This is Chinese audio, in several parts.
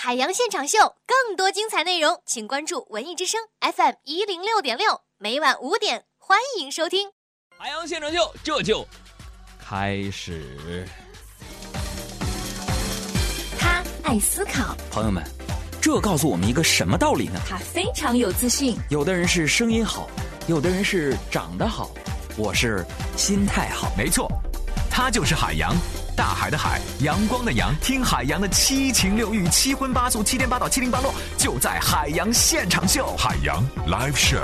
海洋现场秀，更多精彩内容，请关注文艺之声 FM 一零六点六，每晚五点，欢迎收听。海洋现场秀，这就开始。他爱思考，朋友们，这告诉我们一个什么道理呢？他非常有自信。有的人是声音好，有的人是长得好，我是心态好。没错，他就是海洋，大海的海，阳光的阳。听海洋的七情六欲、七荤八素、七颠八倒、七零八落，就在海洋现场秀。海洋 Live Show。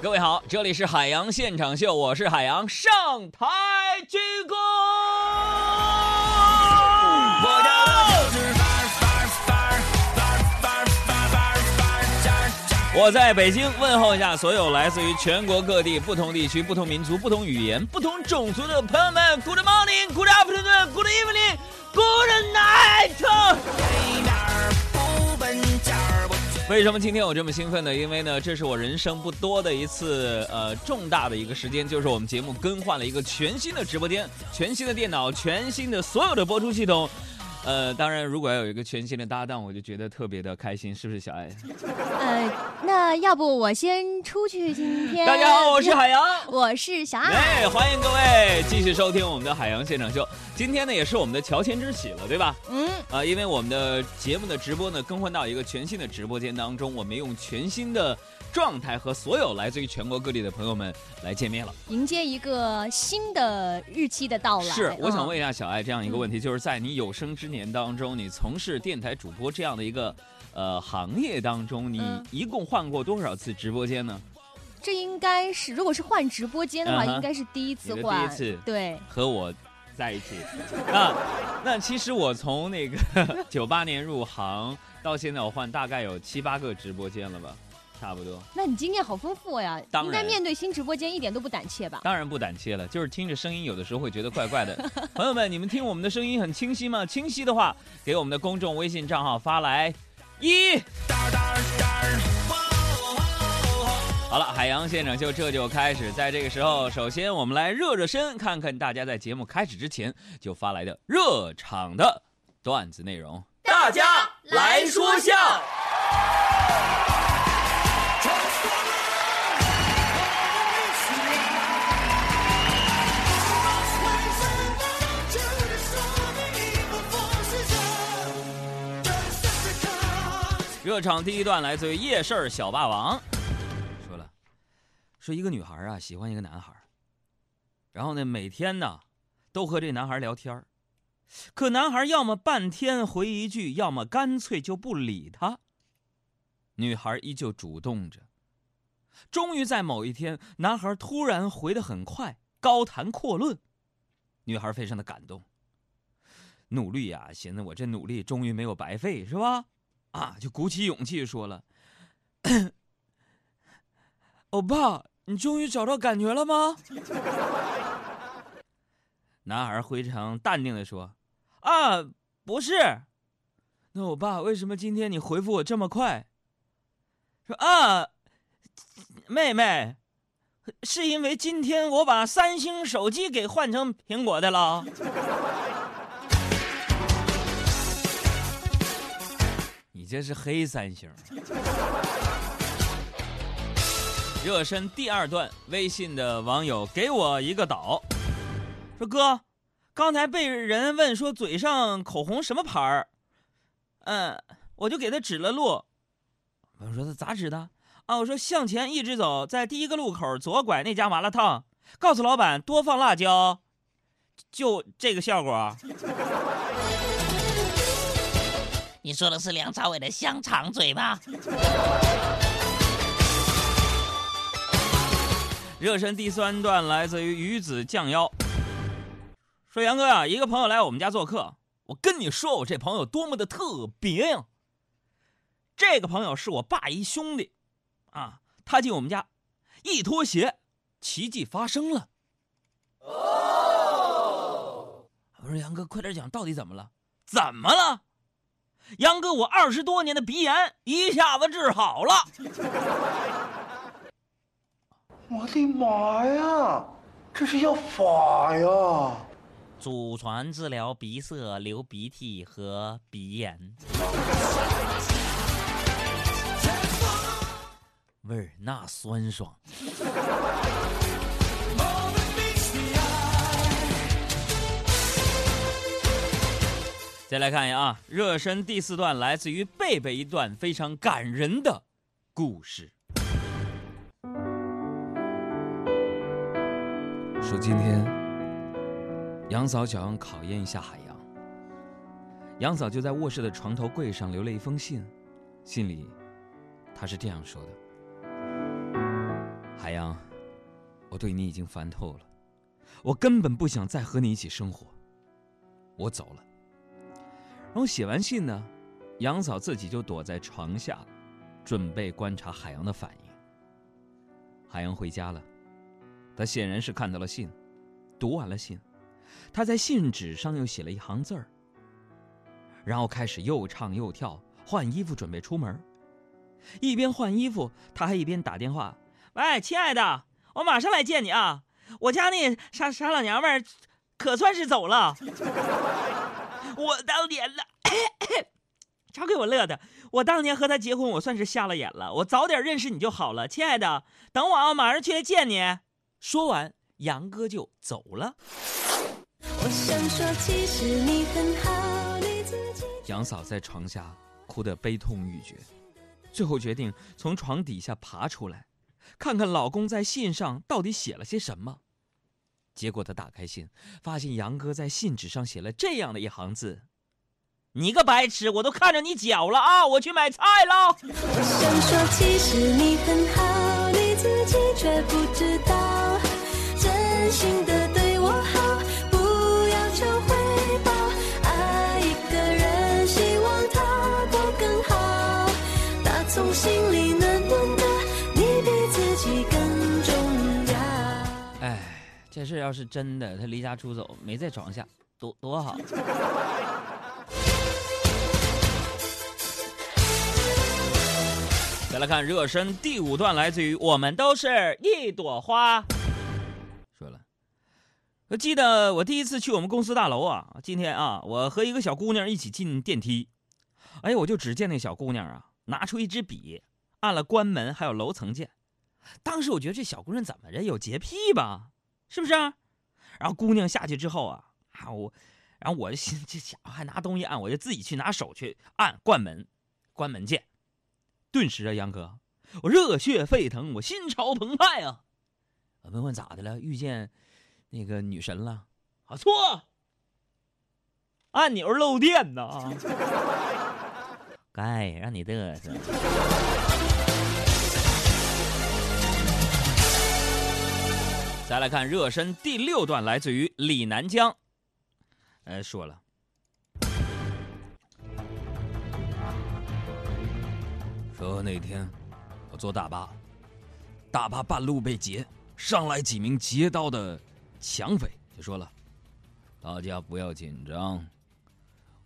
各位好，这里是海洋现场秀，我是海洋，上台鞠躬。我在北京问候一下所有来自于全国各地不同地区、不同民族、不同语言、不同种族的朋友们，Good morning, Good afternoon, Good evening, Good night。为什么今天我这么兴奋呢？因为呢，这是我人生不多的一次呃重大的一个时间，就是我们节目更换了一个全新的直播间、全新的电脑、全新的所有的播出系统。呃，当然，如果要有一个全新的搭档，我就觉得特别的开心，是不是小爱？呃，那要不我先出去？今天大家好，我是海洋，我是小爱。哎，欢迎各位继续收听我们的海洋现场秀。今天呢，也是我们的乔迁之喜了，对吧？嗯，啊，因为我们的节目的直播呢，更换到一个全新的直播间当中，我们用全新的状态和所有来自于全国各地的朋友们来见面了，迎接一个新的日期的到来。是，我想嗯问一下小爱这样一个问题，嗯就是在你有生之年当中，你从事电台主播这样的一个呃行业当中，你嗯一共换过多少次直播间呢？这应该是，如果是换直播间的话，应该是第一次换。第一次对，和我在一起。那那其实我从那个 九八年入行到现在，我换大概有七八个直播间了吧，差不多。那你经验好丰富呀！当然应该面对新直播间一点都不胆怯吧？当然不胆怯了，就是听着声音有的时候会觉得怪怪的。朋友们，你们听我们的声音很清晰吗？清晰的话，给我们的公众微信账号发来一。好了，海洋现场秀这就开始。在这个时候，首先我们来热热身，看看大家在节目开始之前就发来的热场的段子内容。大家来说笑。热场第一段来自于夜市小霸王，说了，说一个女孩啊喜欢一个男孩，然后呢每天呢都和这男孩聊天可男孩要么半天回一句，要么干脆就不理他。女孩依旧主动着，终于在某一天，男孩突然回得很快，高谈阔论，女孩非常的感动。努力呀、寻思我这努力终于没有白费，是吧？啊，就鼓起勇气说了：“ 欧巴，你终于找到感觉了吗？” 男孩非常淡定的说：“啊，不是。那欧巴，为什么今天你回复我这么快？”说啊，妹妹，是因为今天我把三星手机给换成苹果的了。这是黑三星。热身第二段，微信的网友给我一个岛，说哥，刚才被人问说嘴上口红什么牌儿，嗯，我就给他指了路。我说他咋指的？啊，我说向前一直走，在第一个路口左拐那家麻辣烫，告诉老板多放辣椒，就这个效果。你说的是梁朝伟的香肠嘴吧？热身第三段来自于鱼子酱妖，说杨哥啊、一个朋友来我们家做客，我跟你说，我这朋友多么的特别呀！这个朋友是我爸一兄弟，啊，他进我们家，一脱鞋，奇迹发生了。哦我说杨哥，快点讲，到底怎么了？怎么了？杨哥，我二十多年的鼻炎一下子治好了。我的妈呀，这是要发呀！祖传治疗鼻塞、流鼻涕和鼻炎。味儿那酸爽。再来看一下啊，热身第四段来自于贝贝一段非常感人的故事。说今天杨嫂想要考验一下海洋，杨嫂就在卧室的床头柜上留了一封信，信里她是这样说的：“海洋，我对你已经烦透了，我根本不想再和你一起生活，我走了。”然后写完信呢，杨嫂自己就躲在床下，准备观察海洋的反应。海洋回家了，他显然是看到了信，读完了信，他在信纸上又写了一行字儿，然后开始又唱又跳，换衣服准备出门。一边换衣服，他还一边打电话：“喂，亲爱的，我马上来见你啊！我家那傻傻老娘们儿，可算是走了。”我当年了，超给我乐的。我当年和他结婚，我算是瞎了眼了。我早点认识你就好了，亲爱的。等我啊，马上去见你。说完，杨哥就走了。我想说，其实你很好，你自己。杨嫂在床下哭得悲痛欲绝，最后决定从床底下爬出来，看看老公在信上到底写了些什么。结果他打开信，发现杨哥在信纸上写了这样的一行字：“你个白痴，我都看着你脚了啊！我去买菜了。”我想说，其实你很好，你自己却不知道，真心的这事要是真的，他离家出走，没在床下，多多好。再来看热身第五段，来自于我们都是一朵花。说了，我记得我第一次去我们公司大楼啊，今天啊，我和一个小姑娘一起进电梯，哎，我就只见那小姑娘啊，拿出一支笔，按了关门还有楼层键。当时我觉得这小姑娘怎么着，有洁癖吧？是不是？然后姑娘下去之后啊，啊我，然后我心这家伙还拿东西按，我就自己去拿手去按关门，关门键。顿时啊，杨哥，我热血沸腾，我心潮澎湃啊！问问咋的了？遇见那个女神了？啊错，按钮漏电呐！该让你嘚瑟。再来看热身第六段，来自于李南江。哎，说了，说那天我坐大巴，大巴半路被劫，上来几名劫刀的抢匪，就说了：“大家不要紧张，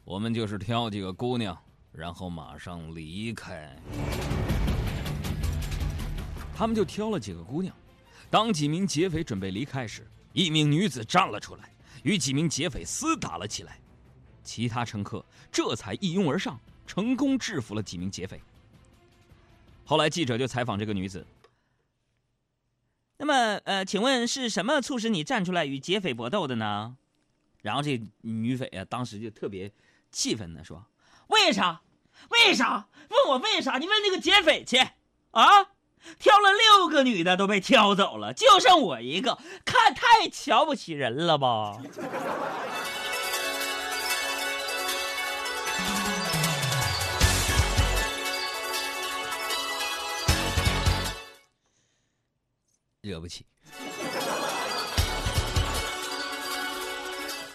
我们就是挑几个姑娘，然后马上离开。”他们就挑了几个姑娘。当几名劫匪准备离开时，一名女子站了出来，与几名劫匪厮打了起来。其他乘客这才一拥而上，成功制服了几名劫匪。后来记者就采访这个女子：“那么，呃，请问是什么促使你站出来与劫匪搏斗的呢？”然后这女匪啊，当时就特别气愤的说：“为啥？为啥？问我为啥？你问那个劫匪去啊！”挑了六个女的都被挑走了，就剩我一个，看太瞧不起人了吧？惹不起。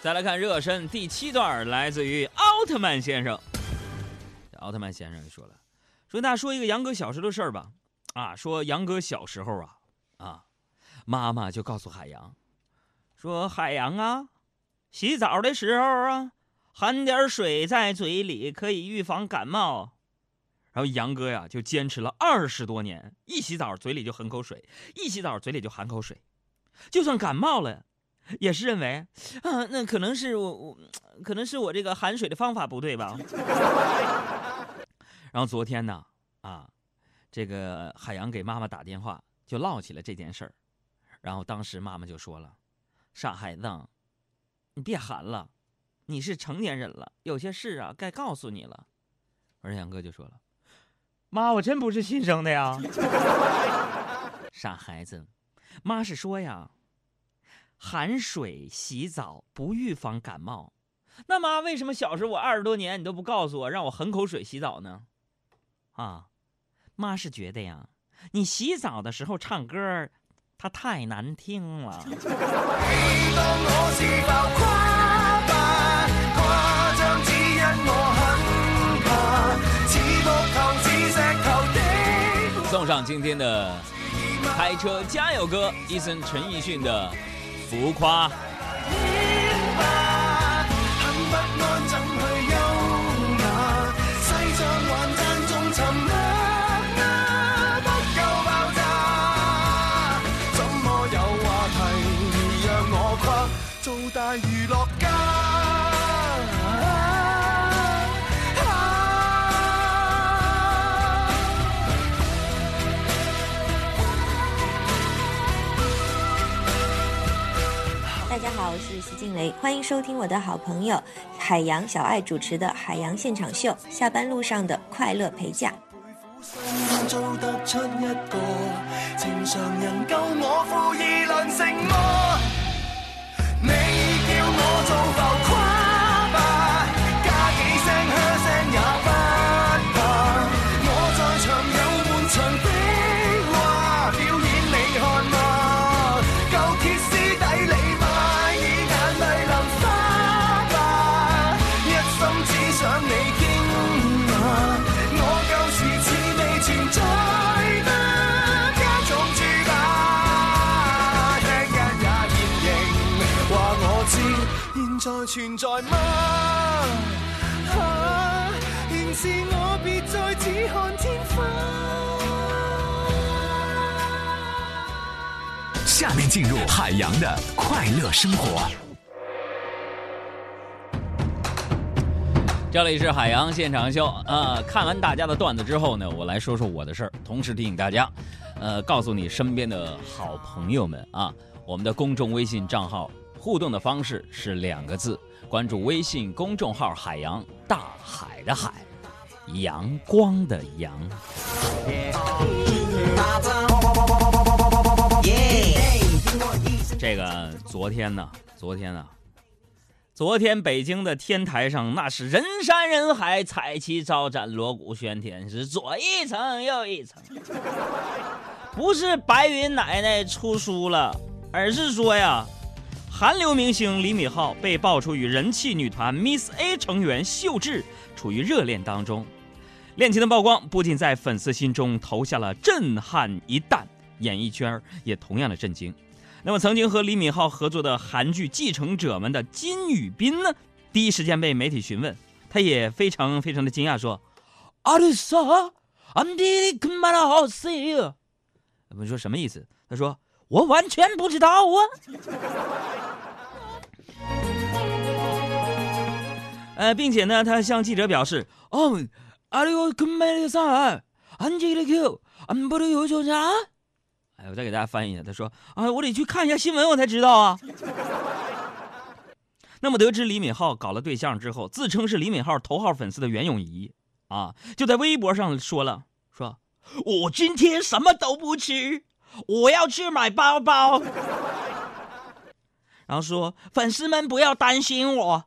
再来看热身第七段，来自于奥特曼先生。奥特曼先生就说了：“说那说一个杨哥小时候的事儿吧。”啊，说杨哥小时候啊，啊，妈妈就告诉海洋，说海洋啊，洗澡的时候啊，含点水在嘴里可以预防感冒。然后杨哥呀就坚持了二十多年，一洗澡嘴里就含口水，一洗澡嘴里就含口水，就算感冒了，也是认为，啊，那可能是我我，可能是我这个含水的方法不对吧？然后昨天呢，啊，这个海洋给妈妈打电话，就唠起了这件事儿。然后当时妈妈就说了：“傻孩子，你别含了，你是成年人了，有些事啊该告诉你了。”而杨哥就说了：“妈，我真不是亲生的呀。傻孩子，妈是说呀，含水洗澡不预防感冒。那妈，为什么小时候我二十多年你都不告诉我，让我含口水洗澡呢？啊，妈是觉得呀，你洗澡的时候唱歌，它太难听了。送上今天的开车加油歌，伊森陈奕迅的《浮夸》。静蕾，欢迎收听我的好朋友海洋小爱主持的《海洋现场秀》，下班路上的快乐陪嫁。你叫我做存在嗎？啊，仍是我別再只看天花。下面进入海洋的快乐生活。这里是海洋现场秀啊！看完大家的段子之后呢，我来说说我的事儿，同时提醒大家，呃，告诉你身边的好朋友们啊，我们的公众微信账号互动的方式是两个字，关注微信公众号“海洋大海的海，阳光的阳”。这个昨天呢，昨天呢。昨天北京的天台上，那是人山人海，彩旗招展，锣鼓喧天，是左一层右一层。不是白云奶奶出书了，而是说呀，韩流明星李敏镐被爆出与人气女团 Miss A 成员秀智处于热恋当中。恋情的曝光不仅在粉丝心中投下了震撼一弹，演艺圈也同样的震惊。那么，曾经和李敏镐合作的韩剧《继承者们》的金宇彬呢，第一时间被媒体询问，他也非常非常的惊讶，说：“阿里萨，俺弟弟干嘛好死呀？”我们说什么意思？他说：“我完全不知道啊。”呃，并且呢，他向记者表示：“哦，阿里我干嘛啥？俺弟弟 Q，俺不得有做啥？”哎，我再给大家翻译一下。他说：“啊，我得去看一下新闻，我才知道啊。”那么得知李敏镐搞了对象之后，自称是李敏镐头号粉丝的袁咏仪啊，就在微博上说了：“说我今天什么都不吃，我要去买包包。”然后说：“粉丝们不要担心我。”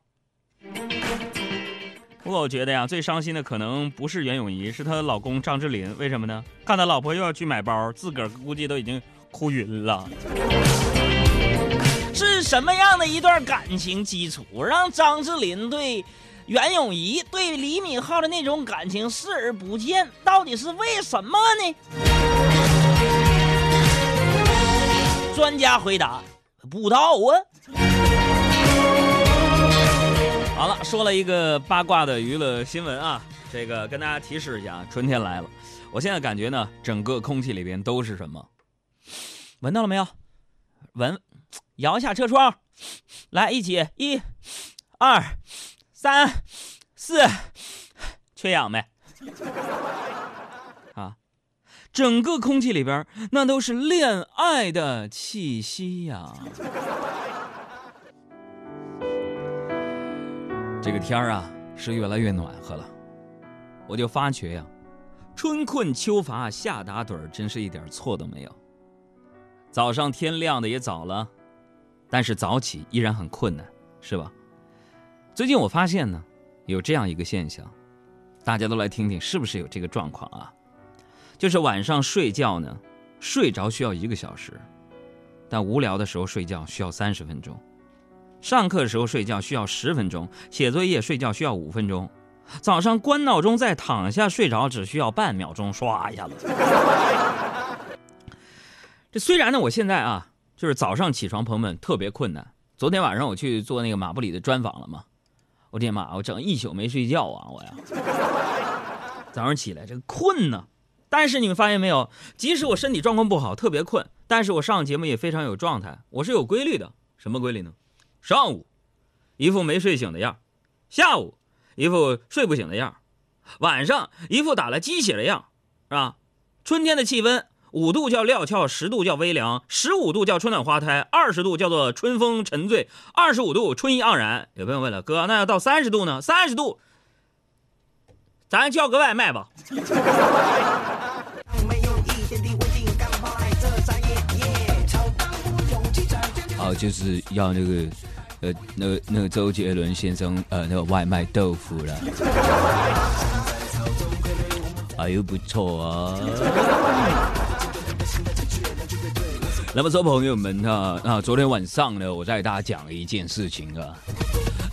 不过我觉得呀，最伤心的可能不是袁咏仪，是她老公张智霖。为什么呢？看他老婆又要去买包，自个儿估计都已经哭晕了。是什么样的一段感情基础，让张智霖对袁咏仪、对李敏镐的那种感情视而不见？到底是为什么呢？专家回答：不知道啊。好了，说了一个八卦的娱乐新闻啊，这个跟大家提示一下，春天来了。我现在感觉呢，整个空气里边都是什么？闻到了没有？闻，摇下车窗，来一起，一、二、三、四，缺氧没？啊，整个空气里边那都是恋爱的气息呀。这个天儿啊，是越来越暖和了，我就发觉呀，春困秋乏夏打盹儿，真是一点错都没有。早上天亮的也早了，但是早起依然很困难，是吧？最近我发现呢，有这样一个现象，大家都来听听是不是有这个状况啊？就是晚上睡觉呢，睡着需要一个小时，但无聊的时候睡觉需要三十分钟。上课的时候睡觉需要十分钟，写作业睡觉需要五分钟，早上关闹钟再躺下睡着只需要半秒钟，唰一下子。这虽然呢，我现在啊，就是早上起床，朋友们特别困难。昨天晚上我去做那个马布里的专访了嘛，我天妈，我整一宿没睡觉啊，我呀。早上起来这个困呢，但是你们发现没有，即使我身体状况不好，特别困，但是我上节目也非常有状态，我是有规律的。什么规律呢？上午，一副没睡醒的样下午，一副睡不醒的样晚上一副打了鸡血的样是吧？春天的气温，五度叫料峭，十度叫微凉，十五度叫春暖花开，二十度叫做春风沉醉，二十五度春意盎然。有朋友问了，哥，那要到三十度呢？三十度，咱叫个外卖吧。哦，就是要那个。呃，那那个周杰伦先生，呃，那个外卖豆腐了，哎呦不错啊。那么说，朋友们啊，啊，昨天晚上呢，我在大家讲一件事情啊。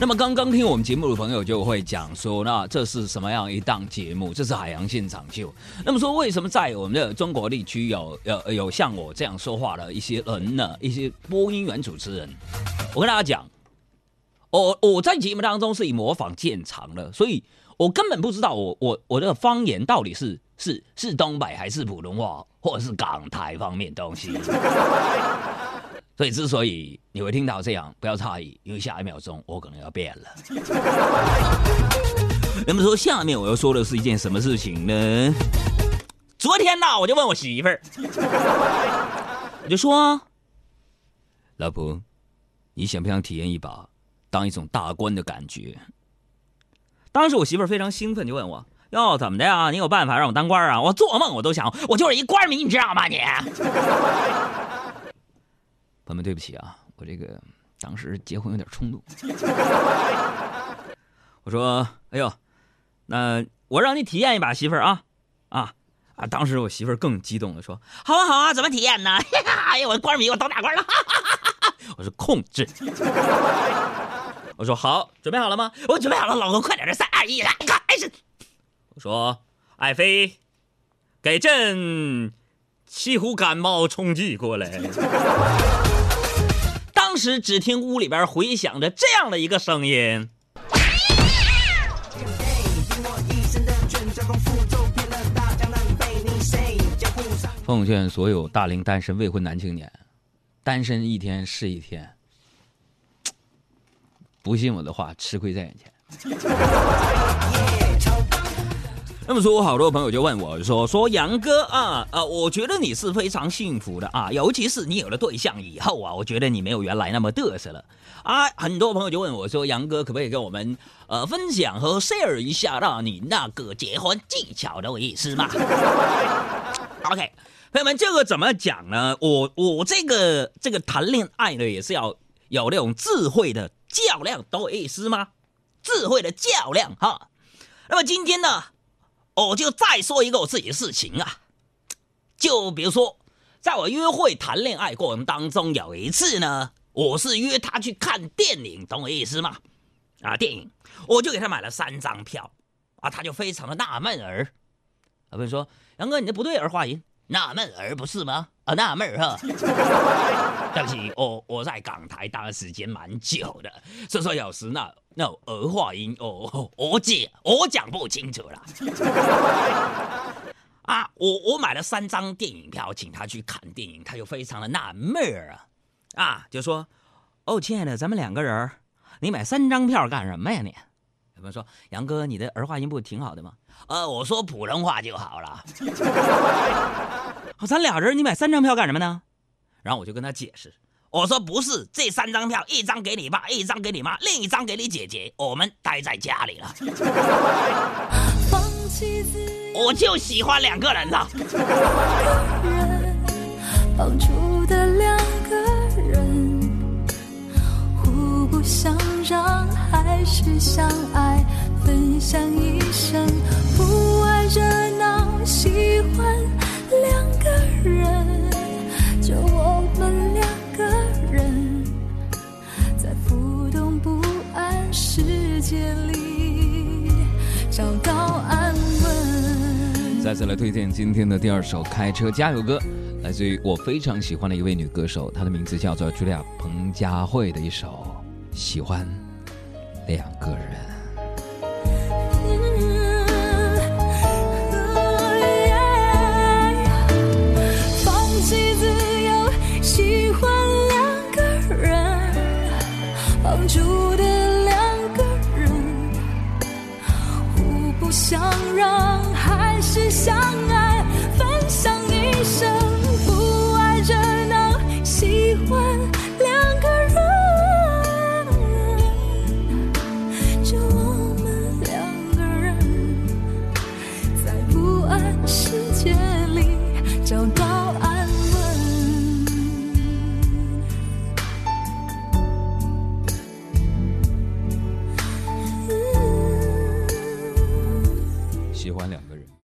那么刚刚听我们节目的朋友就会讲说，那这是什么样一档节目？这是海洋现场秀。那么说，为什么在我们的中国地区有有有像我这样说话的一些人呢？一些播音员主持人，我跟大家讲。我我在节目当中是以模仿见长的，所以我根本不知道我我我的方言到底是是是东北还是普通话，或者是港台方面东西。所以之所以你会听到这样，不要诧异，因为下一秒钟我可能要变了。那么说，下面我要说的是一件什么事情呢？昨天呢，我就问我媳妇儿，我就说，老婆，你想不想体验一把？当一种大官的感觉。当时我媳妇儿非常兴奋，就问我：“哟，怎么的呀？你有办法让我当官啊？我做梦我都想，我就是一官迷，你知道吗？你。”朋友们，对不起啊，我这个当时结婚有点冲动。我说：“哎呦，那我让你体验一把，媳妇儿啊啊啊！”当时我媳妇儿更激动的说：“好啊好啊，怎么体验呢？哎呀，我官迷，我当大官了。”我是控制。我说好，准备好了吗？我准备好了，老公，快点的，三二一，来，开始。我说，爱妃，给朕沏壶感冒冲剂过来。当时只听屋里边回响着这样的一个声音。奉劝所有大龄单身未婚男青年，单身一天是一天。不信我的话，吃亏在眼前。那么说，我好多朋友就问我说：“说杨哥啊啊，我觉得你是非常幸福的啊，尤其是你有了对象以后啊，我觉得你没有原来那么嘚瑟了啊。”很多朋友就问我说：“杨哥，可不可以跟我们呃分享和 share 一下让你那个结婚技巧的意思嘛？”OK，朋友们，这个怎么讲呢？我我这个这个谈恋爱呢，也是要有那种智慧的。较量，懂我意思吗？智慧的较量，哈。那么今天呢，我就再说一个我自己的事情啊。就比如说，在我约会谈恋爱过程当中，有一次呢，我是约他去看电影，懂我意思吗？啊，电影，我就给他买了三张票，啊，他就非常的纳闷儿，啊，不是说杨哥你这不对，儿化音。纳闷儿不是吗？啊，纳闷儿哈。对不起，我我在港台待的时间蛮久的，所以说有时那那儿化音哦，我讲我讲不清楚了。啊，我我买了三张电影票，请他去看电影，他就非常的纳闷儿啊，啊，就说，哦，亲爱的，咱们两个人，你买三张票干什么呀你？有朋友说杨哥，你的儿化音不挺好的吗？呃，我说普通话就好了。哦，咱俩人，你买三张票干什么呢？然后我就跟他解释，我说不是，这三张票，一张给你爸，一张给你妈，另一张给你姐姐，我们待在家里了。我就喜欢两个人的。人，绑住的两个人，互不相让，还是相爱，分享一生，不爱热闹，喜欢两个人，就我们两个人，在浮动不安世界里找到安稳。再次来推荐今天的第二首开车加油歌，来自于我非常喜欢的一位女歌手，她的名字叫做茱莉亚·彭佳慧的一首《喜欢两个人，嗯，放弃自由，喜欢两个人，绑住的两个人，互不相让，还是相。